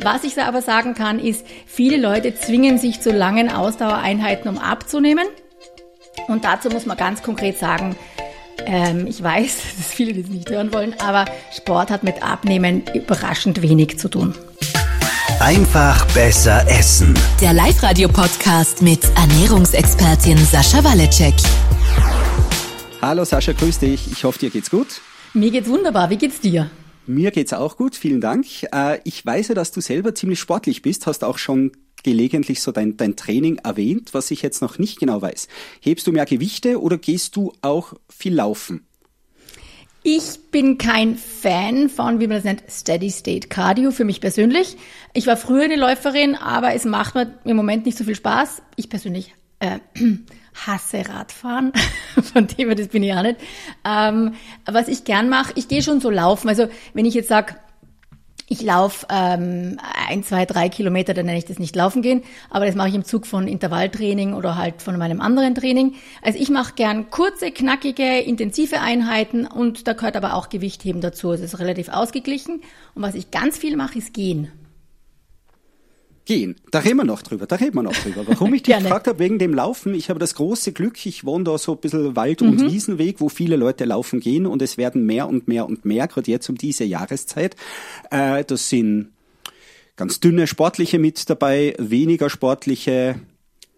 Was ich aber sagen kann, ist, viele Leute zwingen sich zu langen Ausdauereinheiten, um abzunehmen. Und dazu muss man ganz konkret sagen, ähm, ich weiß, dass viele das nicht hören wollen, aber Sport hat mit Abnehmen überraschend wenig zu tun. Einfach besser essen. Der Live-Radio-Podcast mit Ernährungsexpertin Sascha Waleczek. Hallo Sascha, grüß dich. Ich hoffe, dir geht's gut. Mir geht's wunderbar. Wie geht's dir? Mir geht's auch gut, vielen Dank. Äh, ich weiß ja, dass du selber ziemlich sportlich bist, hast auch schon gelegentlich so dein, dein Training erwähnt, was ich jetzt noch nicht genau weiß. Hebst du mehr Gewichte oder gehst du auch viel laufen? Ich bin kein Fan von, wie man das nennt, Steady State Cardio für mich persönlich. Ich war früher eine Läuferin, aber es macht mir im Moment nicht so viel Spaß. Ich persönlich äh, hasse Radfahren, von dem das bin ich auch nicht. Ähm, was ich gern mache, ich gehe schon so laufen. Also wenn ich jetzt sage, ich laufe ähm, ein, zwei, drei Kilometer, dann nenne ich das nicht laufen gehen, aber das mache ich im Zug von Intervalltraining oder halt von meinem anderen Training. Also ich mache gern kurze, knackige, intensive Einheiten und da gehört aber auch Gewichtheben dazu. Es ist relativ ausgeglichen. Und was ich ganz viel mache, ist gehen gehen. Da reden wir noch drüber, da reden wir noch drüber. Warum ich dich gefragt habe, wegen dem Laufen, ich habe das große Glück, ich wohne da so ein bisschen Wald- und mhm. Wiesenweg, wo viele Leute laufen gehen und es werden mehr und mehr und mehr, gerade jetzt um diese Jahreszeit. Äh, das sind ganz dünne Sportliche mit dabei, weniger Sportliche,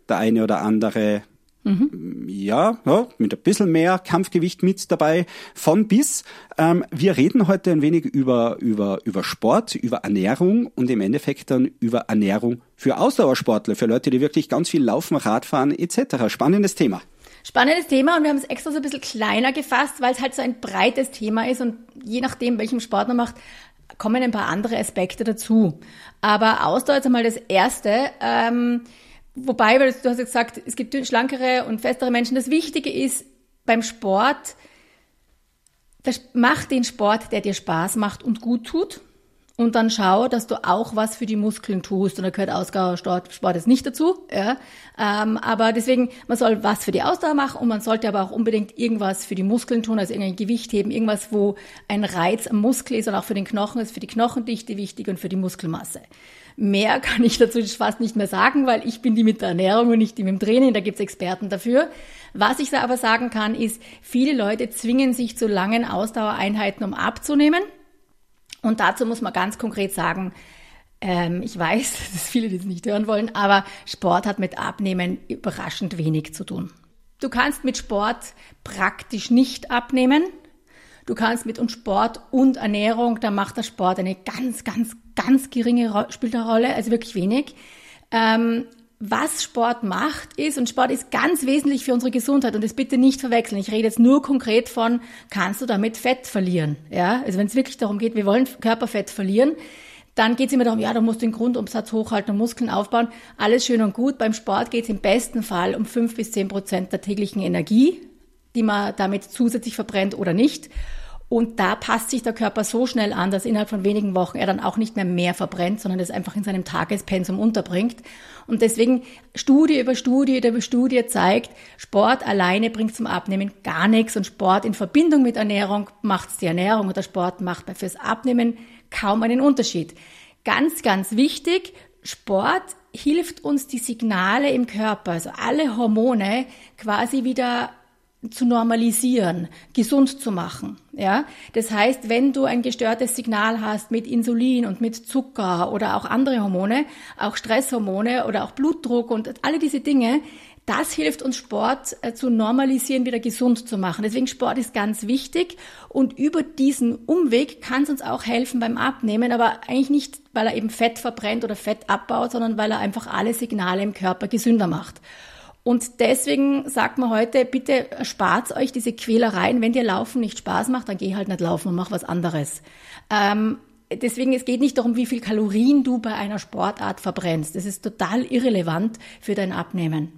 der eine oder andere Mhm. Ja, ja, mit ein bisschen mehr Kampfgewicht mit dabei, von bis. Ähm, wir reden heute ein wenig über, über, über Sport, über Ernährung und im Endeffekt dann über Ernährung für Ausdauersportler, für Leute, die wirklich ganz viel laufen, Radfahren etc. Spannendes Thema. Spannendes Thema und wir haben es extra so ein bisschen kleiner gefasst, weil es halt so ein breites Thema ist und je nachdem, welchem Sport man macht, kommen ein paar andere Aspekte dazu. Aber Ausdauer ist einmal das Erste. Ähm, Wobei, weil du hast ja gesagt, es gibt schlankere und festere Menschen. Das Wichtige ist beim Sport, mach den Sport, der dir Spaß macht und gut tut. Und dann schau, dass du auch was für die Muskeln tust. Und da gehört Ausdauersport Sport jetzt nicht dazu. Ja. Ähm, aber deswegen, man soll was für die Ausdauer machen und man sollte aber auch unbedingt irgendwas für die Muskeln tun, also irgendein Gewicht heben, irgendwas, wo ein Reiz am Muskel ist und auch für den Knochen ist, für die Knochendichte wichtig und für die Muskelmasse. Mehr kann ich dazu fast nicht mehr sagen, weil ich bin die mit der Ernährung und nicht die mit dem Training. Da gibt's Experten dafür. Was ich aber sagen kann, ist, viele Leute zwingen sich zu langen Ausdauereinheiten, um abzunehmen. Und dazu muss man ganz konkret sagen, ähm, ich weiß, dass viele das nicht hören wollen, aber Sport hat mit Abnehmen überraschend wenig zu tun. Du kannst mit Sport praktisch nicht abnehmen. Du kannst mit und Sport und Ernährung, da macht der Sport eine ganz, ganz, ganz geringe Ro spielt eine Rolle, also wirklich wenig. Ähm, was Sport macht ist, und Sport ist ganz wesentlich für unsere Gesundheit und das bitte nicht verwechseln. Ich rede jetzt nur konkret von, kannst du damit Fett verlieren? Ja, also wenn es wirklich darum geht, wir wollen Körperfett verlieren, dann geht es immer darum, ja, du musst den Grundumsatz hochhalten und Muskeln aufbauen. Alles schön und gut. Beim Sport geht es im besten Fall um fünf bis zehn Prozent der täglichen Energie, die man damit zusätzlich verbrennt oder nicht. Und da passt sich der Körper so schnell an, dass innerhalb von wenigen Wochen er dann auch nicht mehr mehr verbrennt, sondern es einfach in seinem Tagespensum unterbringt. Und deswegen Studie über Studie über Studie zeigt, Sport alleine bringt zum Abnehmen gar nichts und Sport in Verbindung mit Ernährung macht's die Ernährung und der Sport macht fürs Abnehmen kaum einen Unterschied. Ganz, ganz wichtig, Sport hilft uns die Signale im Körper, also alle Hormone quasi wieder zu normalisieren, gesund zu machen. Ja, das heißt, wenn du ein gestörtes Signal hast mit Insulin und mit Zucker oder auch andere Hormone, auch Stresshormone oder auch Blutdruck und alle diese Dinge, das hilft uns Sport äh, zu normalisieren, wieder gesund zu machen. Deswegen Sport ist ganz wichtig und über diesen Umweg kann es uns auch helfen beim Abnehmen, aber eigentlich nicht, weil er eben Fett verbrennt oder Fett abbaut, sondern weil er einfach alle Signale im Körper gesünder macht. Und deswegen sagt man heute, bitte spart euch diese Quälereien. Wenn dir Laufen nicht Spaß macht, dann geh halt nicht laufen und mach was anderes. Ähm, deswegen, es geht nicht darum, wie viel Kalorien du bei einer Sportart verbrennst. Das ist total irrelevant für dein Abnehmen.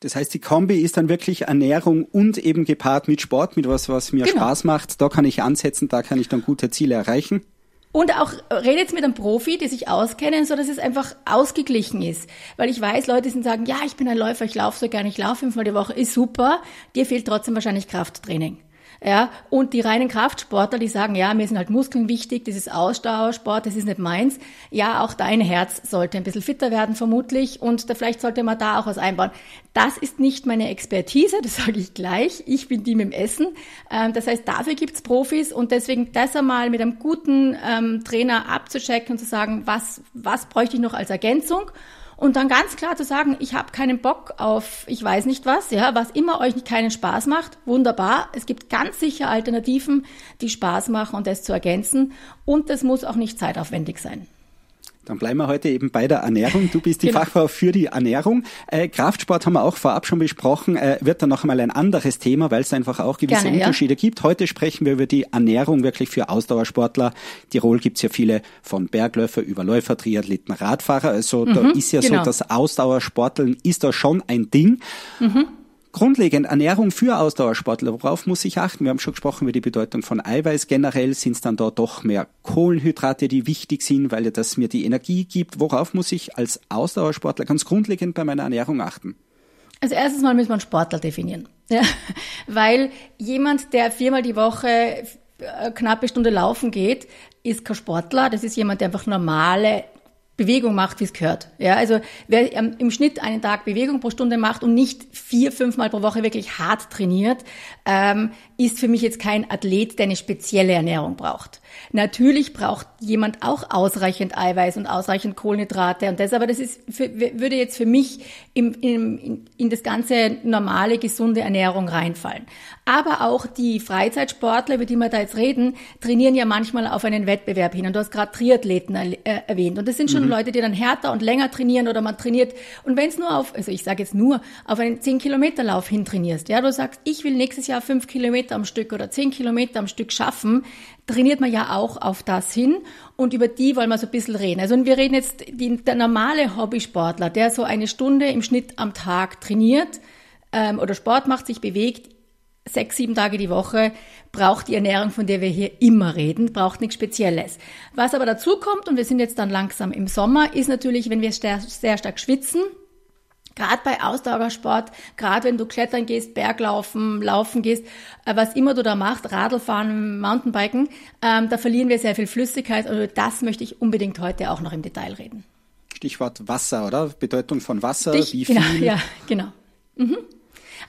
Das heißt, die Kombi ist dann wirklich Ernährung und eben gepaart mit Sport, mit was, was mir genau. Spaß macht. Da kann ich ansetzen, da kann ich dann gute Ziele erreichen. Und auch redet mit einem Profi, die sich auskennen, so dass es einfach ausgeglichen ist. Weil ich weiß, Leute sind sagen, ja, ich bin ein Läufer, ich laufe so gerne, ich laufe fünfmal die Woche, ist super. Dir fehlt trotzdem wahrscheinlich Krafttraining. Ja, und die reinen Kraftsportler, die sagen, ja, mir sind halt Muskeln wichtig, das ist Ausdauersport, das ist nicht meins. Ja, auch dein Herz sollte ein bisschen fitter werden, vermutlich, und da, vielleicht sollte man da auch was einbauen. Das ist nicht meine Expertise, das sage ich gleich. Ich bin die mit dem Essen. Ähm, das heißt, dafür gibt's Profis und deswegen das einmal mit einem guten ähm, Trainer abzuchecken und zu sagen, was, was bräuchte ich noch als Ergänzung und dann ganz klar zu sagen, ich habe keinen Bock auf, ich weiß nicht was, ja, was immer euch keinen Spaß macht, wunderbar. Es gibt ganz sicher Alternativen, die Spaß machen und das zu ergänzen. Und das muss auch nicht zeitaufwendig sein. Dann bleiben wir heute eben bei der Ernährung. Du bist die genau. Fachfrau für die Ernährung. Äh, Kraftsport haben wir auch vorab schon besprochen, äh, wird dann noch einmal ein anderes Thema, weil es einfach auch gewisse Gerne, Unterschiede ja. gibt. Heute sprechen wir über die Ernährung wirklich für Ausdauersportler. Tirol gibt's ja viele von Bergläufer über Läufer, Triathleten, Radfahrer. Also mhm, da ist ja genau. so, das Ausdauersporteln ist da schon ein Ding. Mhm. Grundlegend Ernährung für Ausdauersportler, worauf muss ich achten? Wir haben schon gesprochen über die Bedeutung von Eiweiß. Generell sind es dann dort doch mehr Kohlenhydrate, die wichtig sind, weil das mir die Energie gibt. Worauf muss ich als Ausdauersportler ganz grundlegend bei meiner Ernährung achten? Also erstens mal wir einen Sportler definieren. Ja? Weil jemand, der viermal die Woche eine knappe Stunde laufen geht, ist kein Sportler. Das ist jemand, der einfach normale Bewegung macht, wie es gehört. Ja, also wer im Schnitt einen Tag Bewegung pro Stunde macht und nicht vier, fünfmal pro Woche wirklich hart trainiert, ähm, ist für mich jetzt kein Athlet, der eine spezielle Ernährung braucht. Natürlich braucht jemand auch ausreichend Eiweiß und ausreichend Kohlenhydrate und das, aber das ist für, würde jetzt für mich im, im, in das ganze normale, gesunde Ernährung reinfallen. Aber auch die Freizeitsportler, über die wir da jetzt reden, trainieren ja manchmal auf einen Wettbewerb hin. Und du hast gerade Triathleten äh, erwähnt. Und das sind schon mhm. Leute, die dann härter und länger trainieren oder man trainiert. Und wenn es nur auf, also ich sage jetzt nur, auf einen 10-Kilometer-Lauf hin trainierst, ja, du sagst, ich will nächstes Jahr 5 Kilometer am Stück oder 10 Kilometer am Stück schaffen, trainiert man ja auch auf das hin und über die wollen wir so ein bisschen reden. Also wir reden jetzt, die, der normale Hobbysportler, der so eine Stunde im Schnitt am Tag trainiert ähm, oder Sport macht, sich bewegt, sechs, sieben Tage die Woche, braucht die Ernährung, von der wir hier immer reden, braucht nichts Spezielles. Was aber dazu kommt, und wir sind jetzt dann langsam im Sommer, ist natürlich, wenn wir sehr, sehr stark schwitzen, Gerade bei Ausdauersport, gerade wenn du klettern gehst, Berglaufen, laufen gehst, äh, was immer du da machst, Radlfahren, Mountainbiken, ähm, da verlieren wir sehr viel Flüssigkeit. Und das möchte ich unbedingt heute auch noch im Detail reden. Stichwort Wasser, oder? Bedeutung von Wasser, Stich, wie genau, viel? Genau, ja, genau. Mhm.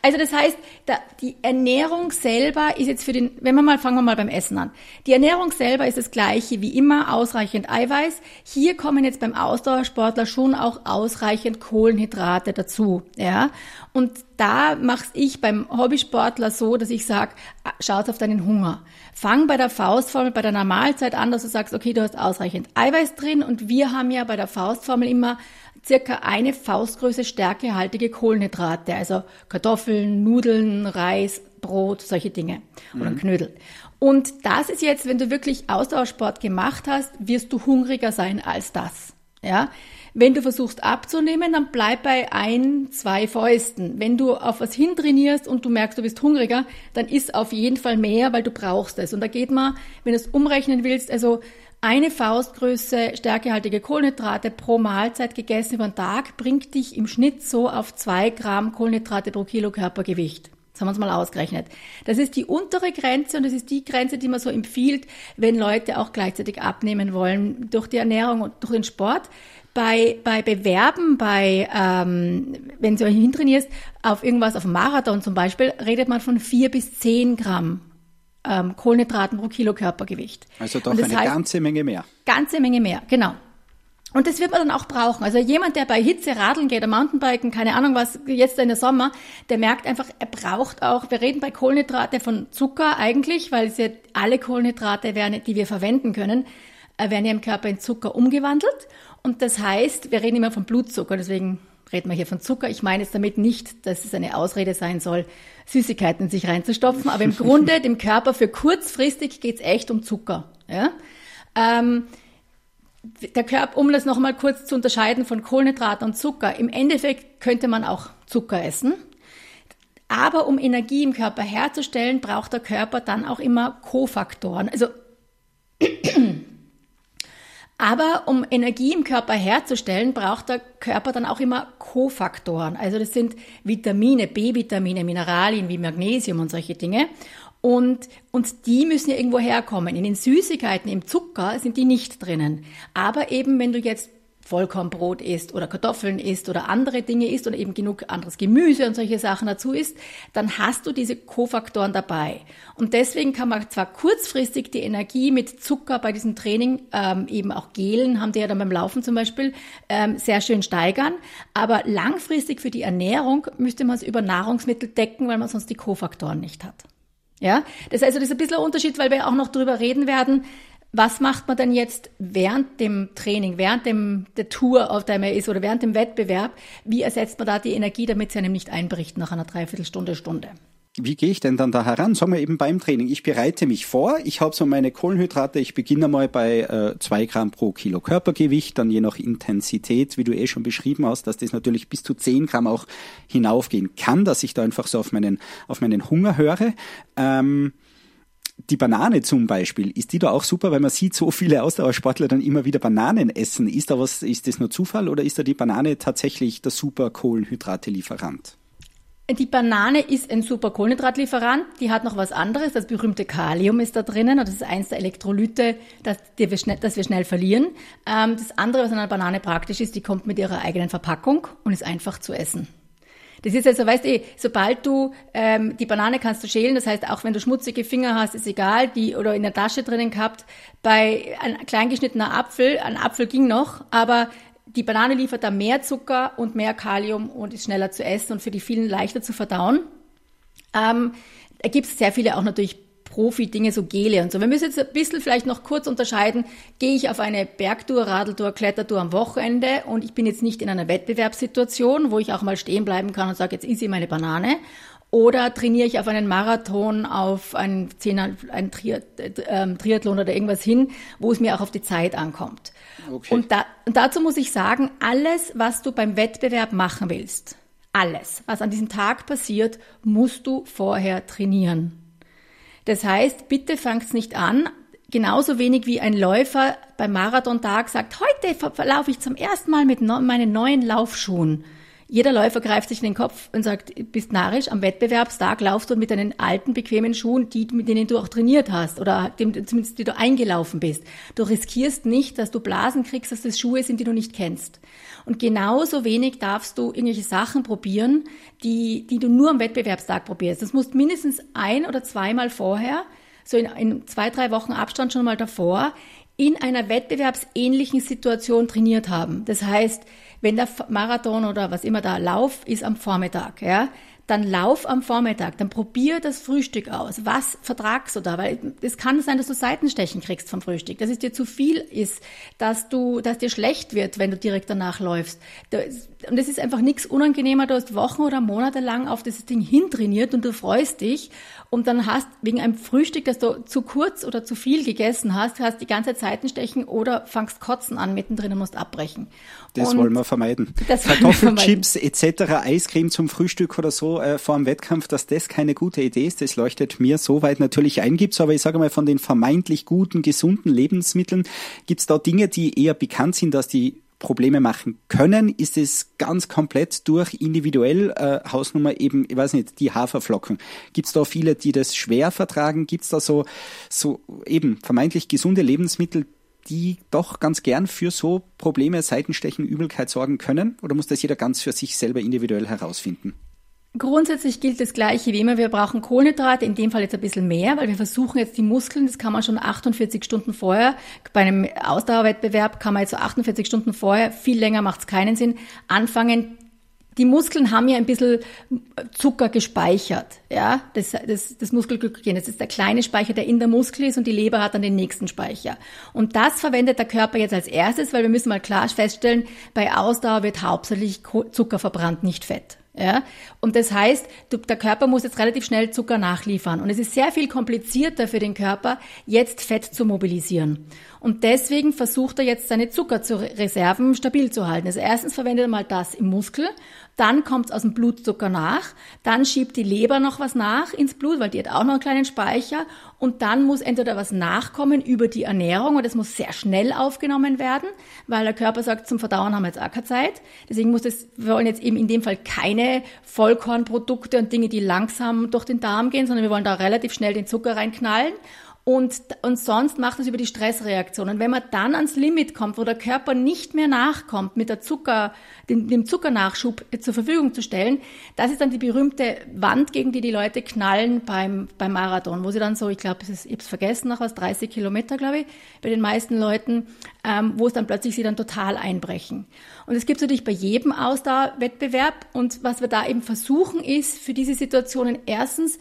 Also das heißt, da, die Ernährung selber ist jetzt für den, wenn wir mal, fangen wir mal beim Essen an. Die Ernährung selber ist das gleiche wie immer, ausreichend Eiweiß. Hier kommen jetzt beim Ausdauersportler schon auch ausreichend Kohlenhydrate dazu, ja. Und da mach's ich beim Hobbysportler so, dass ich sage, ah, schaut auf deinen Hunger. Fang bei der Faustformel, bei der Normalzeit an, dass du sagst, okay, du hast ausreichend Eiweiß drin und wir haben ja bei der Faustformel immer circa eine Faustgröße stärkehaltige Kohlenhydrate, also Kartoffeln, Nudeln, Reis, Brot, solche Dinge oder mhm. Knödel. Und das ist jetzt, wenn du wirklich Ausdauersport gemacht hast, wirst du hungriger sein als das. Ja, wenn du versuchst abzunehmen, dann bleib bei ein, zwei Fäusten. Wenn du auf was hintrainierst und du merkst, du bist hungriger, dann isst auf jeden Fall mehr, weil du brauchst es. Und da geht man, wenn du es umrechnen willst, also eine Faustgröße stärkehaltige Kohlenhydrate pro Mahlzeit gegessen über den Tag bringt dich im Schnitt so auf zwei Gramm Kohlenhydrate pro Kilo Körpergewicht. Das haben wir uns mal ausgerechnet. Das ist die untere Grenze und das ist die Grenze, die man so empfiehlt, wenn Leute auch gleichzeitig abnehmen wollen durch die Ernährung und durch den Sport. Bei, bei Bewerben, bei ähm, wenn du hintrainierst, auf irgendwas, auf Marathon zum Beispiel, redet man von vier bis zehn Gramm ähm, Kohlenhydraten pro Kilo Körpergewicht. Also doch eine heißt, ganze Menge mehr. Ganze Menge mehr, genau. Und das wird man dann auch brauchen. Also jemand, der bei Hitze radeln geht oder Mountainbiken, keine Ahnung was, jetzt in der Sommer, der merkt einfach, er braucht auch, wir reden bei Kohlenhydrate von Zucker eigentlich, weil es ja alle Kohlenhydrate werden, die wir verwenden können, äh, werden ja im Körper in Zucker umgewandelt. Und das heißt, wir reden immer von Blutzucker, deswegen reden wir hier von Zucker. Ich meine es damit nicht, dass es eine Ausrede sein soll, Süßigkeiten sich reinzustopfen, aber im Grunde dem Körper für kurzfristig geht's echt um Zucker. Ja? Ähm, der Körper, um das nochmal kurz zu unterscheiden von Kohlenhydraten und Zucker, im Endeffekt könnte man auch Zucker essen. Aber um Energie im Körper herzustellen, braucht der Körper dann auch immer Kofaktoren. Also aber um Energie im Körper herzustellen, braucht der Körper dann auch immer Kofaktoren. Also das sind Vitamine, B-Vitamine, Mineralien wie Magnesium und solche Dinge. Und, und die müssen ja irgendwo herkommen. In den Süßigkeiten, im Zucker sind die nicht drinnen. Aber eben, wenn du jetzt Vollkornbrot isst oder Kartoffeln isst oder andere Dinge isst und eben genug anderes Gemüse und solche Sachen dazu isst, dann hast du diese Kofaktoren dabei. Und deswegen kann man zwar kurzfristig die Energie mit Zucker bei diesem Training, ähm, eben auch Gelen, haben die ja dann beim Laufen zum Beispiel, ähm, sehr schön steigern, aber langfristig für die Ernährung müsste man es über Nahrungsmittel decken, weil man sonst die Kofaktoren nicht hat. Ja, das, also das ist ein bisschen ein Unterschied, weil wir auch noch drüber reden werden, was macht man denn jetzt während dem Training, während dem, der Tour, auf der man ist oder während dem Wettbewerb? Wie ersetzt man da die Energie, damit sie einem nicht einbricht nach einer Dreiviertelstunde, Stunde? Wie gehe ich denn dann da heran? Sagen wir eben beim Training. Ich bereite mich vor, ich habe so meine Kohlenhydrate, ich beginne mal bei äh, Gramm pro Kilo Körpergewicht, dann je nach Intensität, wie du eh schon beschrieben hast, dass das natürlich bis zu zehn Gramm auch hinaufgehen kann, dass ich da einfach so auf meinen, auf meinen Hunger höre. Ähm, die Banane zum Beispiel, ist die da auch super, weil man sieht so viele Ausdauersportler dann immer wieder Bananen essen. Ist da was, ist das nur Zufall oder ist da die Banane tatsächlich der super Kohlenhydrate-Lieferant? Die Banane ist ein super Kohlenhydratlieferant. Die hat noch was anderes. Das berühmte Kalium ist da drinnen. Das ist eins der Elektrolyte, das, wir, schnell, das wir schnell verlieren. Ähm, das andere, was an einer Banane praktisch ist, die kommt mit ihrer eigenen Verpackung und ist einfach zu essen. Das ist also, weißt du, sobald du ähm, die Banane kannst du schälen, das heißt, auch wenn du schmutzige Finger hast, ist egal, die oder in der Tasche drinnen gehabt. Bei ein kleingeschnittener Apfel, ein Apfel ging noch, aber die Banane liefert da mehr Zucker und mehr Kalium und ist schneller zu essen und für die vielen leichter zu verdauen. Ähm, da gibt es sehr viele auch natürlich Profi-Dinge, so Gele und so. Wir müssen jetzt ein bisschen vielleicht noch kurz unterscheiden. Gehe ich auf eine Bergtour, Radeltour, Klettertour am Wochenende und ich bin jetzt nicht in einer Wettbewerbssituation, wo ich auch mal stehen bleiben kann und sage, jetzt ist sie meine Banane. Oder trainiere ich auf einen Marathon, auf einen, Zehner, einen ähm, Triathlon oder irgendwas hin, wo es mir auch auf die Zeit ankommt. Okay. Und, da, und dazu muss ich sagen, alles, was du beim Wettbewerb machen willst, alles, was an diesem Tag passiert, musst du vorher trainieren. Das heißt, bitte fang's nicht an, genauso wenig wie ein Läufer beim Marathontag sagt, heute laufe ich zum ersten Mal mit meinen neuen Laufschuhen. Jeder Läufer greift sich in den Kopf und sagt, bist narrisch, am Wettbewerbstag laufst du mit deinen alten, bequemen Schuhen, die, mit denen du auch trainiert hast oder dem, zumindest die du eingelaufen bist. Du riskierst nicht, dass du Blasen kriegst, dass das Schuhe sind, die du nicht kennst. Und genauso wenig darfst du irgendwelche Sachen probieren, die, die du nur am Wettbewerbstag probierst. Das musst mindestens ein oder zweimal vorher, so in, in zwei, drei Wochen Abstand schon mal davor, in einer wettbewerbsähnlichen Situation trainiert haben. Das heißt, wenn der Marathon oder was immer da Lauf ist am Vormittag, ja, dann lauf am Vormittag, dann probier das Frühstück aus. Was vertragst du da? Weil es kann sein, dass du Seitenstechen kriegst vom Frühstück, dass es dir zu viel ist, dass du, dass dir schlecht wird, wenn du direkt danach läufst. Und es ist einfach nichts unangenehmer. Du hast Wochen oder Monate lang auf dieses Ding hintrainiert und du freust dich und dann hast wegen einem Frühstück, das du zu kurz oder zu viel gegessen hast, hast die ganze Zeit Seitenstechen oder fangst Kotzen an mittendrin und musst abbrechen. Das und wollen wir vermeiden. Kartoffelchips etc., Eiscreme zum Frühstück oder so äh, vor dem Wettkampf, dass das keine gute Idee ist, das leuchtet mir soweit natürlich ein. Gibt's aber, ich sage mal, von den vermeintlich guten, gesunden Lebensmitteln, gibt's da Dinge, die eher bekannt sind, dass die Probleme machen können, ist es ganz komplett durch individuell äh, Hausnummer eben, ich weiß nicht, die Haferflocken. Gibt es da viele, die das schwer vertragen? Gibt es da so, so eben vermeintlich gesunde Lebensmittel, die doch ganz gern für so Probleme, Seitenstechen, Übelkeit sorgen können? Oder muss das jeder ganz für sich selber individuell herausfinden? Grundsätzlich gilt das Gleiche wie immer. Wir brauchen Kohlenhydrate, in dem Fall jetzt ein bisschen mehr, weil wir versuchen jetzt die Muskeln, das kann man schon 48 Stunden vorher, bei einem Ausdauerwettbewerb kann man jetzt so 48 Stunden vorher, viel länger macht es keinen Sinn, anfangen. Die Muskeln haben ja ein bisschen Zucker gespeichert, ja, das, das, das Muskelglykogen. Das ist der kleine Speicher, der in der Muskel ist und die Leber hat dann den nächsten Speicher. Und das verwendet der Körper jetzt als erstes, weil wir müssen mal klar feststellen, bei Ausdauer wird hauptsächlich Zucker verbrannt, nicht Fett. Ja? Und das heißt, der Körper muss jetzt relativ schnell Zucker nachliefern. Und es ist sehr viel komplizierter für den Körper, jetzt Fett zu mobilisieren. Und deswegen versucht er jetzt seine Zuckerreserven stabil zu halten. Also erstens verwendet er mal das im Muskel dann kommt es aus dem Blutzucker nach, dann schiebt die Leber noch was nach ins Blut, weil die hat auch noch einen kleinen Speicher. Und dann muss entweder was nachkommen über die Ernährung und das muss sehr schnell aufgenommen werden, weil der Körper sagt, zum Verdauen haben wir jetzt auch keine Zeit. Deswegen muss es, wir wollen jetzt eben in dem Fall keine Vollkornprodukte und Dinge, die langsam durch den Darm gehen, sondern wir wollen da relativ schnell den Zucker reinknallen und, und sonst macht es über die Stressreaktion. Und wenn man dann ans Limit kommt, wo der Körper nicht mehr nachkommt, mit der Zucker, dem, dem Zuckernachschub zur Verfügung zu stellen, das ist dann die berühmte Wand, gegen die die Leute knallen beim, beim Marathon, wo sie dann so, ich glaube, ich habe es vergessen, nach was, 30 Kilometer, glaube ich, bei den meisten Leuten, ähm, wo es dann plötzlich sie dann total einbrechen. Und es gibt natürlich bei jedem Ausdauerwettbewerb. Und was wir da eben versuchen, ist für diese Situationen erstens,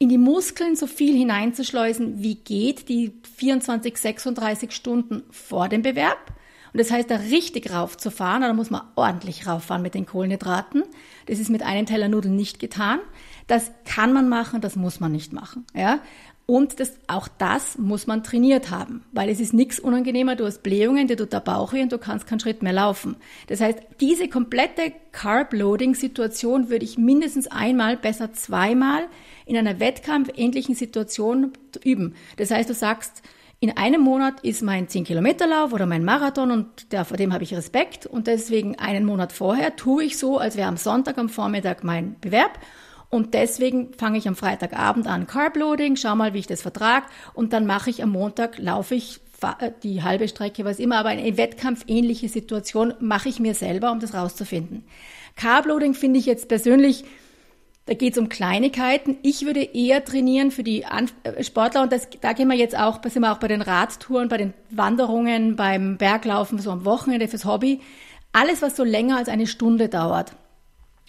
in die Muskeln so viel hineinzuschleusen, wie geht, die 24, 36 Stunden vor dem Bewerb. Und das heißt, da richtig raufzufahren, da muss man ordentlich rauffahren mit den Kohlenhydraten. Das ist mit einem Teller Nudeln nicht getan. Das kann man machen, das muss man nicht machen. Ja? Und das, auch das muss man trainiert haben, weil es ist nichts unangenehmer. Du hast Blähungen, dir tut der Bauch weh und du kannst keinen Schritt mehr laufen. Das heißt, diese komplette Carb-Loading-Situation würde ich mindestens einmal, besser zweimal in einer wettkampfähnlichen Situation üben. Das heißt, du sagst, in einem Monat ist mein 10-Kilometer-Lauf oder mein Marathon und der, vor dem habe ich Respekt und deswegen einen Monat vorher tue ich so, als wäre am Sonntag am Vormittag mein Bewerb und deswegen fange ich am Freitagabend an Carb-Loading, schau mal, wie ich das vertrage und dann mache ich am Montag, laufe ich äh, die halbe Strecke, was immer, aber eine wettkampfähnliche Situation mache ich mir selber, um das rauszufinden. Carb-Loading finde ich jetzt persönlich da geht es um Kleinigkeiten. Ich würde eher trainieren für die An äh, Sportler und das, da gehen wir jetzt auch, sind wir auch bei den Radtouren, bei den Wanderungen, beim Berglaufen, so am Wochenende fürs Hobby. Alles, was so länger als eine Stunde dauert.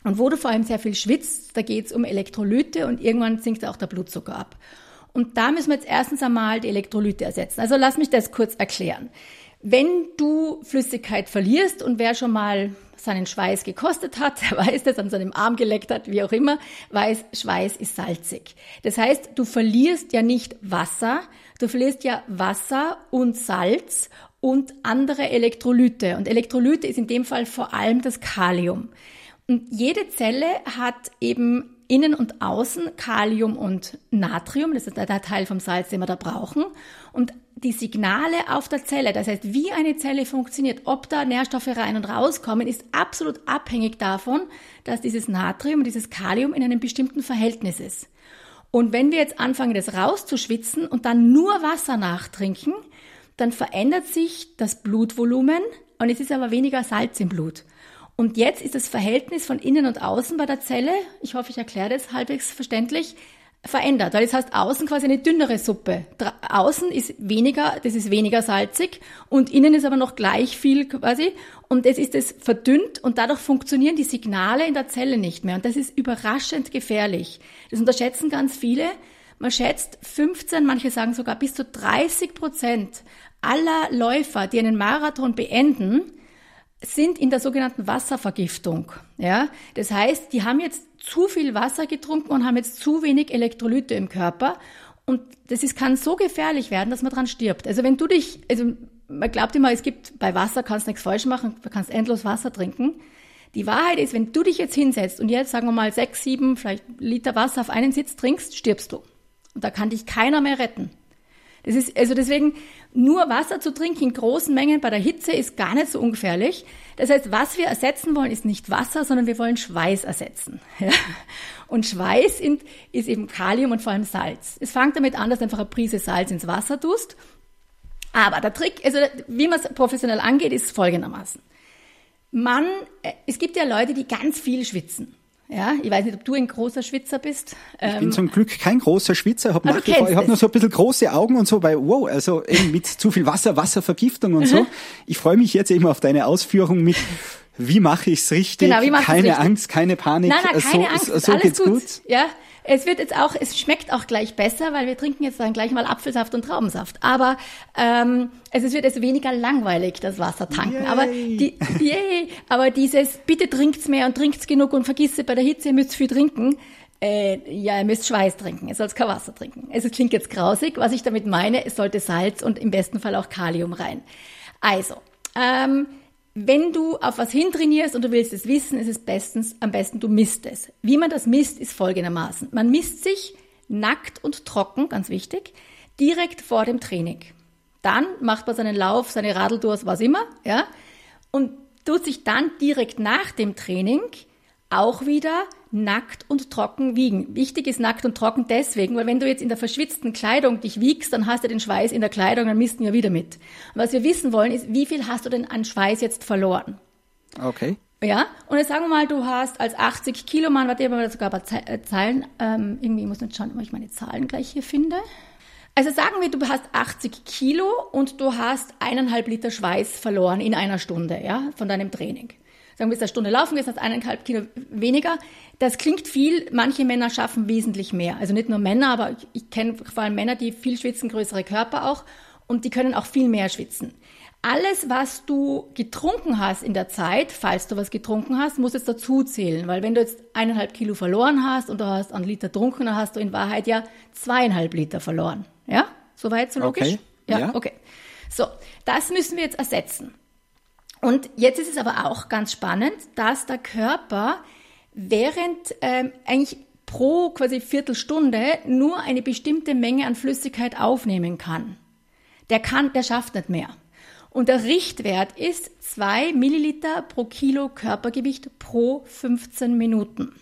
Und wo du vor allem sehr viel schwitzt, da geht es um Elektrolyte und irgendwann sinkt auch der Blutzucker ab. Und da müssen wir jetzt erstens einmal die Elektrolyte ersetzen. Also lass mich das kurz erklären. Wenn du Flüssigkeit verlierst und wer schon mal seinen Schweiß gekostet hat, der weiß das, an seinem Arm geleckt hat, wie auch immer, weiß, Schweiß ist salzig. Das heißt, du verlierst ja nicht Wasser, du verlierst ja Wasser und Salz und andere Elektrolyte. Und Elektrolyte ist in dem Fall vor allem das Kalium. Und jede Zelle hat eben innen und außen Kalium und Natrium, das ist der Teil vom Salz, den wir da brauchen. Und die Signale auf der Zelle, das heißt, wie eine Zelle funktioniert, ob da Nährstoffe rein und rauskommen, ist absolut abhängig davon, dass dieses Natrium und dieses Kalium in einem bestimmten Verhältnis ist. Und wenn wir jetzt anfangen, das rauszuschwitzen und dann nur Wasser nachtrinken, dann verändert sich das Blutvolumen und es ist aber weniger Salz im Blut. Und jetzt ist das Verhältnis von innen und außen bei der Zelle, ich hoffe, ich erkläre das halbwegs verständlich, verändert. Weil das heißt, außen quasi eine dünnere Suppe. Außen ist weniger, das ist weniger salzig und innen ist aber noch gleich viel quasi. Und es ist es verdünnt und dadurch funktionieren die Signale in der Zelle nicht mehr. Und das ist überraschend gefährlich. Das unterschätzen ganz viele. Man schätzt 15, manche sagen sogar bis zu 30 Prozent aller Läufer, die einen Marathon beenden, sind in der sogenannten Wasservergiftung. Ja, das heißt, die haben jetzt zu viel Wasser getrunken und haben jetzt zu wenig Elektrolyte im Körper. Und das ist, kann so gefährlich werden, dass man dran stirbt. Also wenn du dich, also man glaubt immer, es gibt bei Wasser kannst nichts falsch machen, du kannst endlos Wasser trinken. Die Wahrheit ist, wenn du dich jetzt hinsetzt und jetzt sagen wir mal sechs, sieben, vielleicht Liter Wasser auf einen Sitz trinkst, stirbst du. Und da kann dich keiner mehr retten. Das ist, also deswegen, nur Wasser zu trinken in großen Mengen bei der Hitze ist gar nicht so ungefährlich. Das heißt, was wir ersetzen wollen, ist nicht Wasser, sondern wir wollen Schweiß ersetzen. Ja? Und Schweiß ist eben Kalium und vor allem Salz. Es fängt damit an, dass du einfach eine Prise Salz ins Wasser tust. Aber der Trick, also wie man es professionell angeht, ist folgendermaßen. Man, äh, es gibt ja Leute, die ganz viel schwitzen. Ja, ich weiß nicht, ob du ein großer Schwitzer bist. Ich bin ähm, zum Glück kein großer Schwitzer, ich habe ich habe nur so ein bisschen große Augen und so, weil wow, also eben mit zu viel Wasser, Wasservergiftung und so. Ich freue mich jetzt eben auf deine Ausführung mit wie mache ich's richtig? Genau, wie keine richtig? Angst, keine Panik. Nein, nein, keine so, Angst, so, so alles geht's gut. gut. Ja, es wird jetzt auch, es schmeckt auch gleich besser, weil wir trinken jetzt dann gleich mal Apfelsaft und Traubensaft. Aber ähm, also es wird jetzt weniger langweilig, das Wasser tanken. Yay. Aber die, yay, aber dieses, bitte trinkt's mehr und trinkt's genug und vergisst bei der Hitze, ihr müsst viel trinken. Äh, ja, ihr müsst Schweiß trinken, ihr sollt kein Wasser trinken. Also es klingt jetzt grausig. Was ich damit meine, es sollte Salz und im besten Fall auch Kalium rein. Also, ähm, wenn du auf was hintrainierst und du willst es wissen, ist es bestens, am besten du misst es. Wie man das misst, ist folgendermaßen. Man misst sich nackt und trocken, ganz wichtig, direkt vor dem Training. Dann macht man seinen Lauf, seine Radeltours, was immer, ja, und tut sich dann direkt nach dem Training auch wieder nackt und trocken wiegen. Wichtig ist nackt und trocken deswegen, weil wenn du jetzt in der verschwitzten Kleidung dich wiegst, dann hast du den Schweiß in der Kleidung, dann misst du ja wieder mit. Und was wir wissen wollen, ist, wie viel hast du denn an Schweiß jetzt verloren? Okay. Ja, und jetzt sagen wir mal, du hast als 80 Kilo Mann, warte, ich habe sogar ein paar äh, Zahlen, ähm, irgendwie muss ich schauen, ob ich meine Zahlen gleich hier finde. Also sagen wir, du hast 80 Kilo und du hast eineinhalb Liter Schweiß verloren in einer Stunde, ja, von deinem Training sagen wir, eine Stunde laufen gehst, hast eineinhalb Kilo weniger. Das klingt viel. Manche Männer schaffen wesentlich mehr. Also nicht nur Männer, aber ich, ich kenne vor allem Männer, die viel schwitzen, größere Körper auch. Und die können auch viel mehr schwitzen. Alles, was du getrunken hast in der Zeit, falls du was getrunken hast, muss jetzt dazu zählen. Weil wenn du jetzt eineinhalb Kilo verloren hast und du hast einen Liter getrunken, dann hast du in Wahrheit ja zweieinhalb Liter verloren. Ja? Soweit, so logisch? Okay. Ja, ja, okay. So, das müssen wir jetzt ersetzen. Und jetzt ist es aber auch ganz spannend, dass der Körper während ähm, eigentlich pro quasi Viertelstunde nur eine bestimmte Menge an Flüssigkeit aufnehmen kann. Der kann, der schafft nicht mehr. Und der Richtwert ist zwei Milliliter pro Kilo Körpergewicht pro 15 Minuten.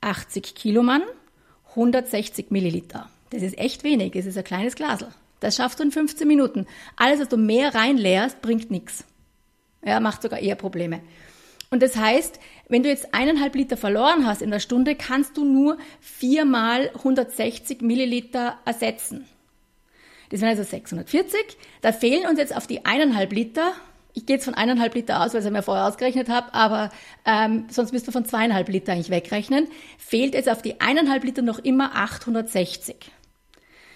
80 Kilo Mann, 160 Milliliter. Das ist echt wenig. Das ist ein kleines Glasel. Das schaffst du in 15 Minuten. Alles, was du mehr reinleerst, bringt nichts. Ja, macht sogar eher Probleme. Und das heißt, wenn du jetzt eineinhalb Liter verloren hast in der Stunde, kannst du nur viermal 160 Milliliter ersetzen. Das wären also 640. Da fehlen uns jetzt auf die eineinhalb Liter, ich gehe jetzt von eineinhalb Liter aus, weil ich es mir vorher ausgerechnet habe, aber ähm, sonst müsst du von zweieinhalb Liter eigentlich wegrechnen, fehlt jetzt auf die eineinhalb Liter noch immer 860.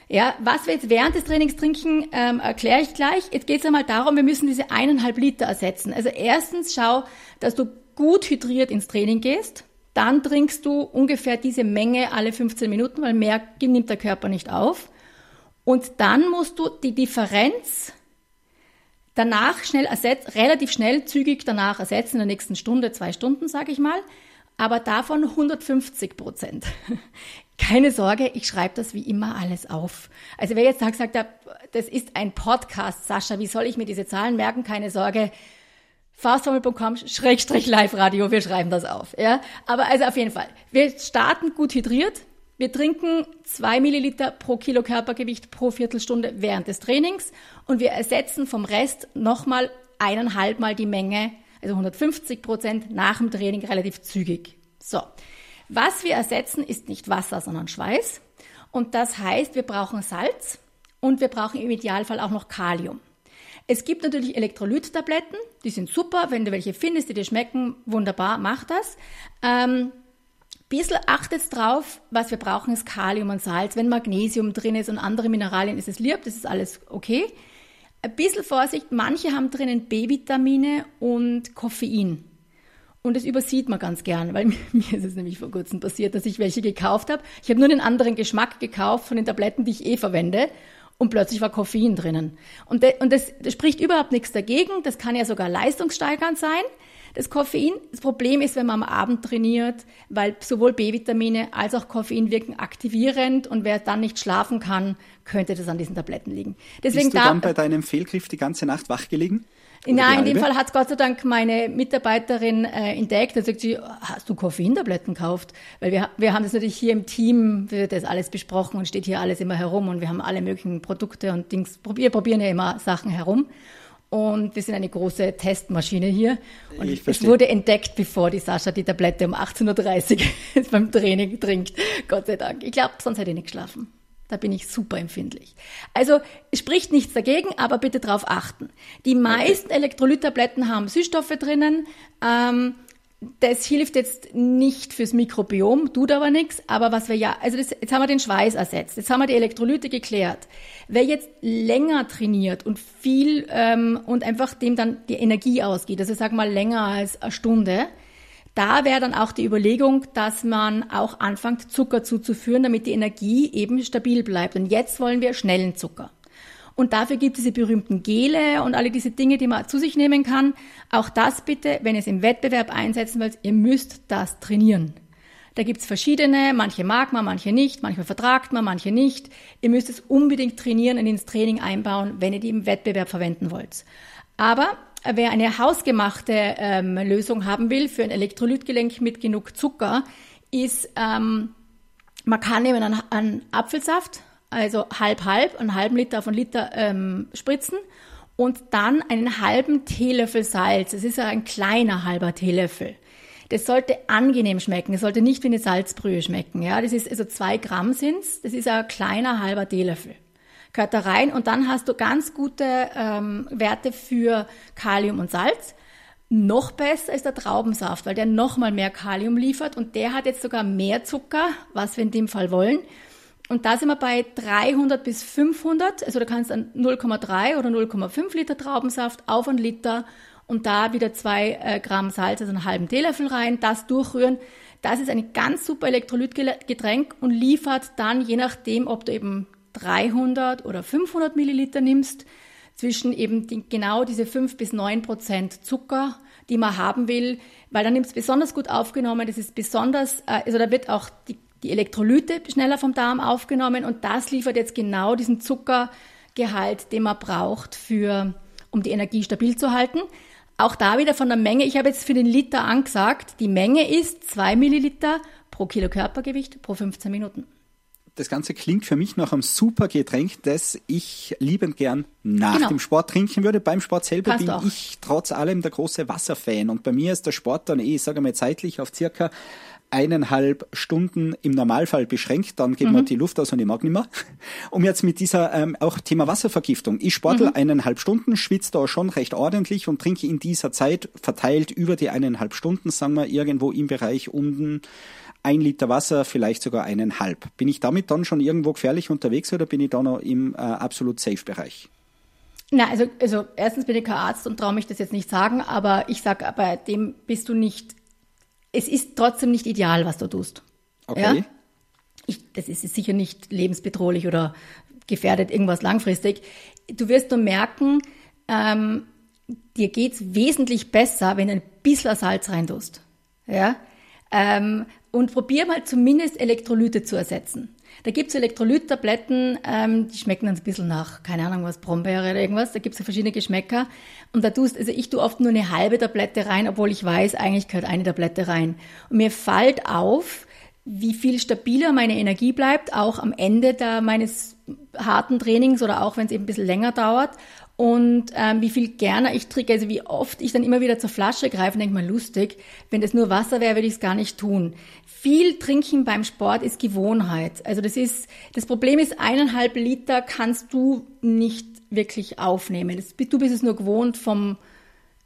Ja, was wir jetzt während des Trainings trinken, ähm, erkläre ich gleich. Jetzt geht es einmal darum, wir müssen diese eineinhalb Liter ersetzen. Also erstens schau, dass du gut hydriert ins Training gehst. Dann trinkst du ungefähr diese Menge alle 15 Minuten, weil mehr nimmt der Körper nicht auf. Und dann musst du die Differenz danach schnell ersetzen, relativ schnell, zügig danach ersetzen, in der nächsten Stunde, zwei Stunden, sage ich mal aber davon 150 Prozent. Keine Sorge, ich schreibe das wie immer alles auf. Also wer jetzt sagt, sagt, das ist ein Podcast, Sascha, wie soll ich mir diese Zahlen merken? Keine Sorge. Fastformel.com Schrägstrich Live Radio, wir schreiben das auf. Ja? Aber also auf jeden Fall. Wir starten gut hydriert. Wir trinken zwei Milliliter pro Kilo Körpergewicht pro Viertelstunde während des Trainings und wir ersetzen vom Rest nochmal eineinhalb Mal die Menge also 150 Prozent nach dem Training relativ zügig. So, was wir ersetzen, ist nicht Wasser, sondern Schweiß. Und das heißt, wir brauchen Salz und wir brauchen im Idealfall auch noch Kalium. Es gibt natürlich Elektrolyttabletten, die sind super. Wenn du welche findest, die dir schmecken, wunderbar, mach das. Ähm, bisschen achtet drauf, was wir brauchen, ist Kalium und Salz. Wenn Magnesium drin ist und andere Mineralien, ist es lieb, das ist alles okay. Ein bisschen Vorsicht, manche haben drinnen B-Vitamine und Koffein. Und das übersieht man ganz gern, weil mir ist es nämlich vor kurzem passiert, dass ich welche gekauft habe. Ich habe nur einen anderen Geschmack gekauft von den Tabletten, die ich eh verwende. Und plötzlich war Koffein drinnen. Und, de, und das, das spricht überhaupt nichts dagegen. Das kann ja sogar leistungssteigernd sein. Das Koffein, das Problem ist, wenn man am Abend trainiert, weil sowohl B-Vitamine als auch Koffein wirken aktivierend und wer dann nicht schlafen kann, könnte das an diesen Tabletten liegen. Deswegen Bist du da, dann bei deinem Fehlgriff die ganze Nacht wach gelegen? Nein, in dem Fall hat Gott sei Dank meine Mitarbeiterin äh, entdeckt. Da sagt sie, hast du Koffeintabletten gekauft? Weil wir, wir haben das natürlich hier im Team, wird das alles besprochen und steht hier alles immer herum und wir haben alle möglichen Produkte und Dings. Wir probieren ja immer Sachen herum. Und wir sind eine große Testmaschine hier. Und ich es wurde entdeckt, bevor die Sascha die Tablette um 18.30 Uhr beim Training trinkt. Gott sei Dank. Ich glaube, sonst hätte ich nicht geschlafen. Da bin ich super empfindlich. Also es spricht nichts dagegen, aber bitte darauf achten. Die meisten Elektrolyttabletten haben Süßstoffe drinnen. Ähm, das hilft jetzt nicht fürs Mikrobiom, tut aber nichts. Aber was wir ja, also das, jetzt haben wir den Schweiß ersetzt, jetzt haben wir die Elektrolyte geklärt. Wer jetzt länger trainiert und viel ähm, und einfach dem dann die Energie ausgeht, also sag mal länger als eine Stunde, da wäre dann auch die Überlegung, dass man auch anfängt, Zucker zuzuführen, damit die Energie eben stabil bleibt. Und jetzt wollen wir schnellen Zucker. Und dafür gibt es diese berühmten Gele und alle diese Dinge, die man zu sich nehmen kann. Auch das bitte, wenn ihr es im Wettbewerb einsetzen wollt, ihr müsst das trainieren. Da gibt's verschiedene, manche mag man, manche nicht, manchmal vertragt man, manche nicht. Ihr müsst es unbedingt trainieren und ins Training einbauen, wenn ihr die im Wettbewerb verwenden wollt. Aber wer eine hausgemachte ähm, Lösung haben will für ein Elektrolytgelenk mit genug Zucker, ist, ähm, man kann nehmen einen, einen Apfelsaft, also halb halb, einen halben Liter auf einen Liter ähm, spritzen und dann einen halben Teelöffel Salz. Es ist ja ein kleiner halber Teelöffel. Das sollte angenehm schmecken. Es sollte nicht wie eine Salzbrühe schmecken. Ja, das ist also zwei Gramm sind's. Das ist ein kleiner halber Teelöffel. Gehört da rein und dann hast du ganz gute ähm, Werte für Kalium und Salz. Noch besser ist der Traubensaft, weil der nochmal mehr Kalium liefert und der hat jetzt sogar mehr Zucker, was wir in dem Fall wollen. Und da sind wir bei 300 bis 500, also da kannst du 0,3 oder 0,5 Liter Traubensaft auf einen Liter und da wieder zwei äh, Gramm Salz, also einen halben Teelöffel rein, das durchrühren. Das ist ein ganz super Elektrolytgetränk und liefert dann, je nachdem, ob du eben 300 oder 500 Milliliter nimmst, zwischen eben die, genau diese 5 bis 9 Prozent Zucker, die man haben will, weil dann nimmt es besonders gut aufgenommen. Das ist besonders, äh, also da wird auch die, die Elektrolyte schneller vom Darm aufgenommen und das liefert jetzt genau diesen Zuckergehalt, den man braucht für, um die Energie stabil zu halten. Auch da wieder von der Menge. Ich habe jetzt für den Liter angesagt, die Menge ist 2 Milliliter pro Kilo Körpergewicht pro 15 Minuten. Das Ganze klingt für mich nach einem super Getränk, das ich liebend gern nach genau. dem Sport trinken würde. Beim Sport selber Passt bin auch. ich trotz allem der große Wasserfan. Und bei mir ist der Sport dann eh, ich sage mal, zeitlich auf circa eineinhalb Stunden im Normalfall beschränkt, dann geht mhm. mir die Luft aus und ich mag nicht mehr. Um jetzt mit dieser, ähm, auch Thema Wasservergiftung. Ich sportel mhm. eineinhalb Stunden, schwitze da schon recht ordentlich und trinke in dieser Zeit verteilt über die eineinhalb Stunden, sagen wir, irgendwo im Bereich unten ein Liter Wasser, vielleicht sogar eineinhalb. Bin ich damit dann schon irgendwo gefährlich unterwegs oder bin ich da noch im äh, absolut Safe-Bereich? Na, also, also erstens bin ich kein Arzt und traue mich das jetzt nicht sagen, aber ich sage, bei dem bist du nicht es ist trotzdem nicht ideal, was du tust. Okay. Ja? Ich, das ist sicher nicht lebensbedrohlich oder gefährdet irgendwas langfristig. Du wirst nur merken, ähm, dir geht's wesentlich besser, wenn du ein bisschen Salz reintust. Ja? Ähm, und probier mal zumindest Elektrolyte zu ersetzen. Da gibt's Elektrolyttabletten, ähm, die schmecken dann ein bisschen nach, keine Ahnung was, Brombeere oder irgendwas. Da gibt's ja verschiedene Geschmäcker. Und da tust, also ich tue oft nur eine halbe Tablette rein, obwohl ich weiß, eigentlich gehört eine Tablette rein. Und mir fällt auf, wie viel stabiler meine Energie bleibt, auch am Ende da meines harten Trainings oder auch wenn es eben ein bisschen länger dauert und ähm, wie viel gerne ich trinke, also wie oft ich dann immer wieder zur Flasche greife und denke mal, lustig, wenn das nur Wasser wäre, würde ich es gar nicht tun. Viel trinken beim Sport ist Gewohnheit. Also das ist, das Problem ist, eineinhalb Liter kannst du nicht wirklich aufnehmen. Das, du bist es nur gewohnt vom,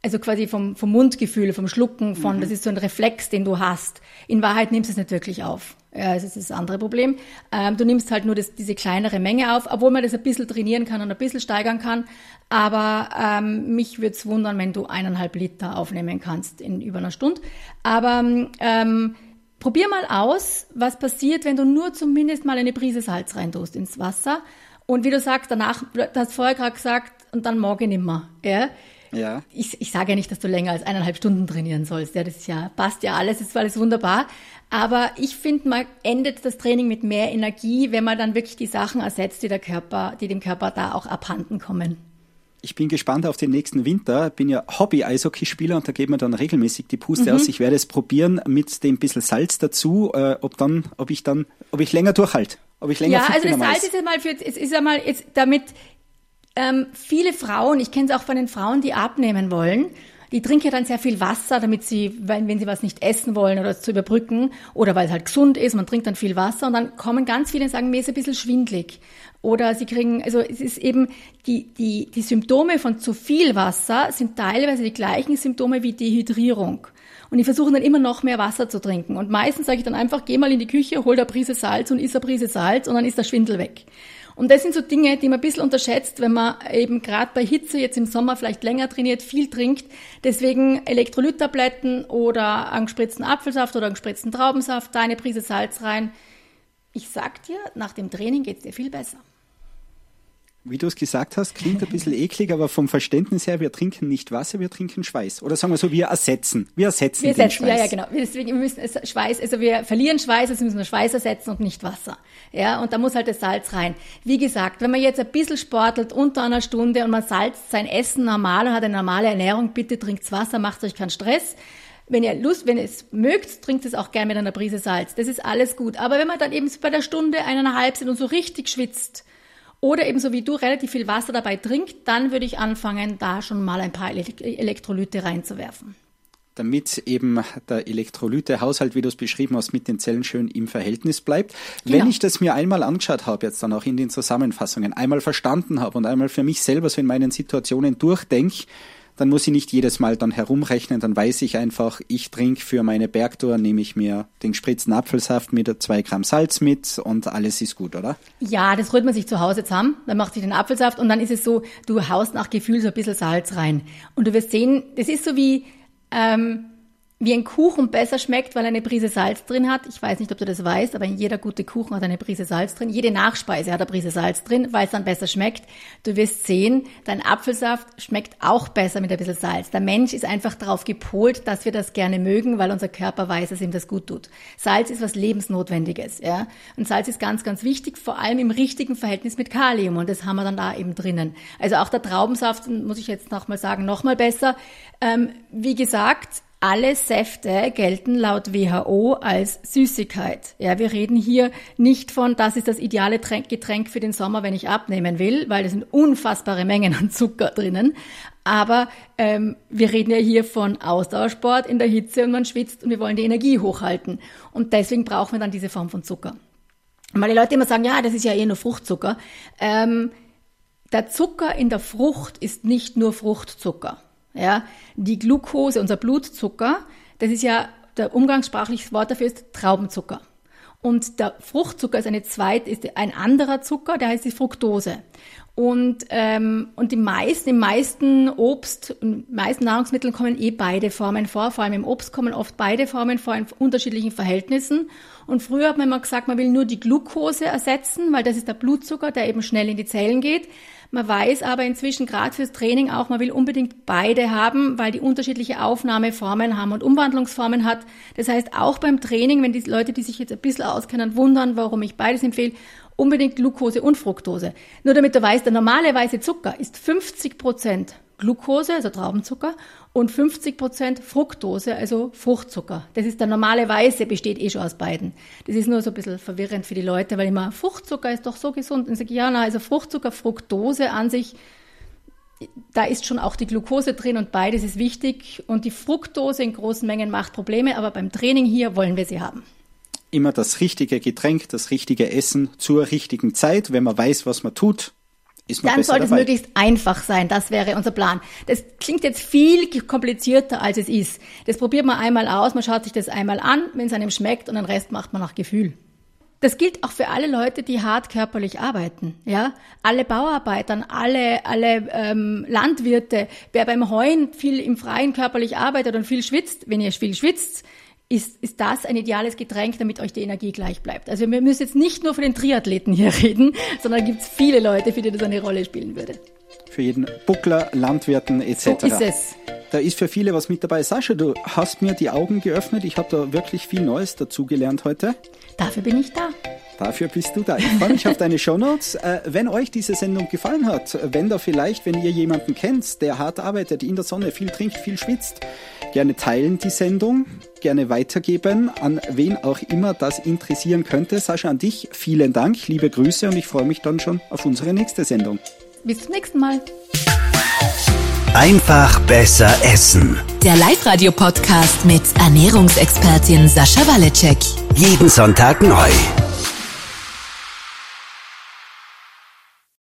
also quasi vom, vom Mundgefühl, vom Schlucken, von, mhm. das ist so ein Reflex, den du hast. In Wahrheit nimmst du es nicht wirklich auf. Ja, das ist das andere Problem. Ähm, du nimmst halt nur das, diese kleinere Menge auf, obwohl man das ein bisschen trainieren kann und ein bisschen steigern kann. Aber ähm, mich würde es wundern, wenn du eineinhalb Liter aufnehmen kannst in über einer Stunde. Aber ähm, probier mal aus, was passiert, wenn du nur zumindest mal eine Prise Salz reintust ins Wasser. Und wie du sagst, danach, du hast vorher gerade gesagt, und dann morgen nimmer. Ja? Ja. Ich, ich sage ja nicht, dass du länger als eineinhalb Stunden trainieren sollst. Ja, das ist ja, passt ja alles, ist alles wunderbar. Aber ich finde, man endet das Training mit mehr Energie, wenn man dann wirklich die Sachen ersetzt, die der Körper, die dem Körper da auch abhanden kommen. Ich bin gespannt auf den nächsten Winter. Bin ja Hobby-Eishockeyspieler und da geht mir dann regelmäßig die Puste mhm. aus. Ich werde es probieren mit dem bisschen Salz dazu, äh, ob dann, ob ich dann, ob ich länger durchhalte. Ob ich länger Ja, also das Salz ist ja mal für, es ist ja mal jetzt damit, ähm, viele Frauen, ich kenne es auch von den Frauen, die abnehmen wollen, die trinken ja dann sehr viel Wasser, damit sie, wenn, wenn sie was nicht essen wollen oder zu überbrücken oder weil es halt gesund ist, man trinkt dann viel Wasser und dann kommen ganz viele und sagen, mir ist ein bisschen schwindlig. Oder sie kriegen, also es ist eben, die, die, die Symptome von zu viel Wasser sind teilweise die gleichen Symptome wie Dehydrierung. Und die versuchen dann immer noch mehr Wasser zu trinken. Und meistens sage ich dann einfach, geh mal in die Küche, hol da Prise Salz und isst eine Prise Salz und dann ist der Schwindel weg. Und das sind so Dinge, die man ein bisschen unterschätzt, wenn man eben gerade bei Hitze jetzt im Sommer vielleicht länger trainiert, viel trinkt. Deswegen Elektrolyttabletten oder angespritzten Apfelsaft oder angespritzten Traubensaft, da eine Prise Salz rein. Ich sag dir, nach dem Training geht's dir viel besser. Wie du es gesagt hast, klingt ein bisschen eklig, aber vom Verständnis her, wir trinken nicht Wasser, wir trinken Schweiß. Oder sagen wir so, wir ersetzen. Wir ersetzen wir den ersetzen, Schweiß. Ja, ja, genau. Deswegen wir müssen es Schweiß, also wir verlieren Schweiß, also müssen wir Schweiß ersetzen und nicht Wasser. Ja, und da muss halt das Salz rein. Wie gesagt, wenn man jetzt ein bisschen sportelt unter einer Stunde und man salzt sein Essen normal und hat eine normale Ernährung, bitte trinkt Wasser, macht euch keinen Stress wenn ihr Lust, wenn ihr es mögt, trinkt es auch gerne mit einer Prise Salz. Das ist alles gut. Aber wenn man dann eben bei der Stunde eineinhalb sind und so richtig schwitzt, oder ebenso wie du relativ viel Wasser dabei trinkt, dann würde ich anfangen, da schon mal ein paar Elektrolyte reinzuwerfen. Damit eben der Elektrolytehaushalt, wie du es beschrieben hast, mit den Zellen schön im Verhältnis bleibt. Genau. Wenn ich das mir einmal angeschaut habe, jetzt dann auch in den Zusammenfassungen, einmal verstanden habe und einmal für mich selber so in meinen Situationen durchdenke, dann muss ich nicht jedes Mal dann herumrechnen, dann weiß ich einfach, ich trinke für meine Bergtour, nehme ich mir den gespritzten Apfelsaft mit zwei Gramm Salz mit und alles ist gut, oder? Ja, das rührt man sich zu Hause zusammen, dann macht sich den Apfelsaft und dann ist es so, du haust nach Gefühl so ein bisschen Salz rein. Und du wirst sehen, das ist so wie, ähm, wie ein Kuchen besser schmeckt, weil eine Prise Salz drin hat. Ich weiß nicht, ob du das weißt, aber jeder gute Kuchen hat eine Prise Salz drin. Jede Nachspeise hat eine Prise Salz drin, weil es dann besser schmeckt. Du wirst sehen, dein Apfelsaft schmeckt auch besser mit ein bisschen Salz. Der Mensch ist einfach darauf gepolt, dass wir das gerne mögen, weil unser Körper weiß, dass ihm das gut tut. Salz ist was Lebensnotwendiges, ja. Und Salz ist ganz, ganz wichtig, vor allem im richtigen Verhältnis mit Kalium. Und das haben wir dann da eben drinnen. Also auch der Traubensaft, muss ich jetzt nochmal sagen, nochmal besser. Ähm, wie gesagt, alle Säfte gelten laut WHO als Süßigkeit. Ja, wir reden hier nicht von, das ist das ideale Getränk für den Sommer, wenn ich abnehmen will, weil es sind unfassbare Mengen an Zucker drinnen. Aber ähm, wir reden ja hier von Ausdauersport in der Hitze und man schwitzt und wir wollen die Energie hochhalten. Und deswegen brauchen wir dann diese Form von Zucker. Weil die Leute immer sagen, ja, das ist ja eh nur Fruchtzucker. Ähm, der Zucker in der Frucht ist nicht nur Fruchtzucker. Ja, die Glucose, unser Blutzucker, das ist ja der umgangssprachliche Wort dafür ist Traubenzucker. Und der Fruchtzucker ist eine zweite, ist ein anderer Zucker, der heißt die Fructose. Und, ähm, und die meisten, im meisten Obst und meisten Nahrungsmitteln kommen eh beide Formen vor. Vor allem im Obst kommen oft beide Formen vor in unterschiedlichen Verhältnissen. Und früher hat man immer gesagt, man will nur die Glucose ersetzen, weil das ist der Blutzucker, der eben schnell in die Zellen geht. Man weiß aber inzwischen gerade fürs Training auch, man will unbedingt beide haben, weil die unterschiedliche Aufnahmeformen haben und Umwandlungsformen hat. Das heißt, auch beim Training, wenn die Leute, die sich jetzt ein bisschen auskennen, wundern, warum ich beides empfehle, unbedingt Glucose und Fructose. Nur damit du weißt, der normale weiße Zucker ist 50 Prozent Glucose, also Traubenzucker, und 50 Prozent Fructose, also Fruchtzucker. Das ist der normale Weiße, besteht eh schon aus beiden. Das ist nur so ein bisschen verwirrend für die Leute, weil immer Fruchtzucker ist doch so gesund. Und ich sage, ja, na, also Fruchtzucker, Fructose an sich, da ist schon auch die Glucose drin und beides ist wichtig. Und die Fructose in großen Mengen macht Probleme, aber beim Training hier wollen wir sie haben immer das richtige Getränk, das richtige Essen zur richtigen Zeit. Wenn man weiß, was man tut, ist man Dann sollte dabei. es möglichst einfach sein. Das wäre unser Plan. Das klingt jetzt viel komplizierter, als es ist. Das probiert man einmal aus, man schaut sich das einmal an, wenn es einem schmeckt und den Rest macht man nach Gefühl. Das gilt auch für alle Leute, die hart körperlich arbeiten. Ja, alle Bauarbeitern, alle alle ähm, Landwirte. Wer beim Heuen viel im Freien körperlich arbeitet und viel schwitzt, wenn ihr viel schwitzt, ist, ist das ein ideales Getränk, damit euch die Energie gleich bleibt. Also wir müssen jetzt nicht nur für den Triathleten hier reden, sondern gibt es viele Leute, für die das eine Rolle spielen würde. Für jeden Buckler, Landwirten etc. So ist es. Da ist für viele was mit dabei. Sascha, du hast mir die Augen geöffnet. Ich habe da wirklich viel Neues dazugelernt heute. Dafür bin ich da. Dafür bist du da. Ich freue mich auf deine Shownotes. Äh, wenn euch diese Sendung gefallen hat, wenn da vielleicht, wenn ihr jemanden kennt, der hart arbeitet, in der Sonne viel trinkt, viel schwitzt, gerne teilen die Sendung, gerne weitergeben an wen auch immer das interessieren könnte. Sascha, an dich vielen Dank, liebe Grüße und ich freue mich dann schon auf unsere nächste Sendung. Bis zum nächsten Mal. Einfach besser essen. Der Live-Radio-Podcast mit Ernährungsexpertin Sascha Waleczek. Jeden Sonntag neu.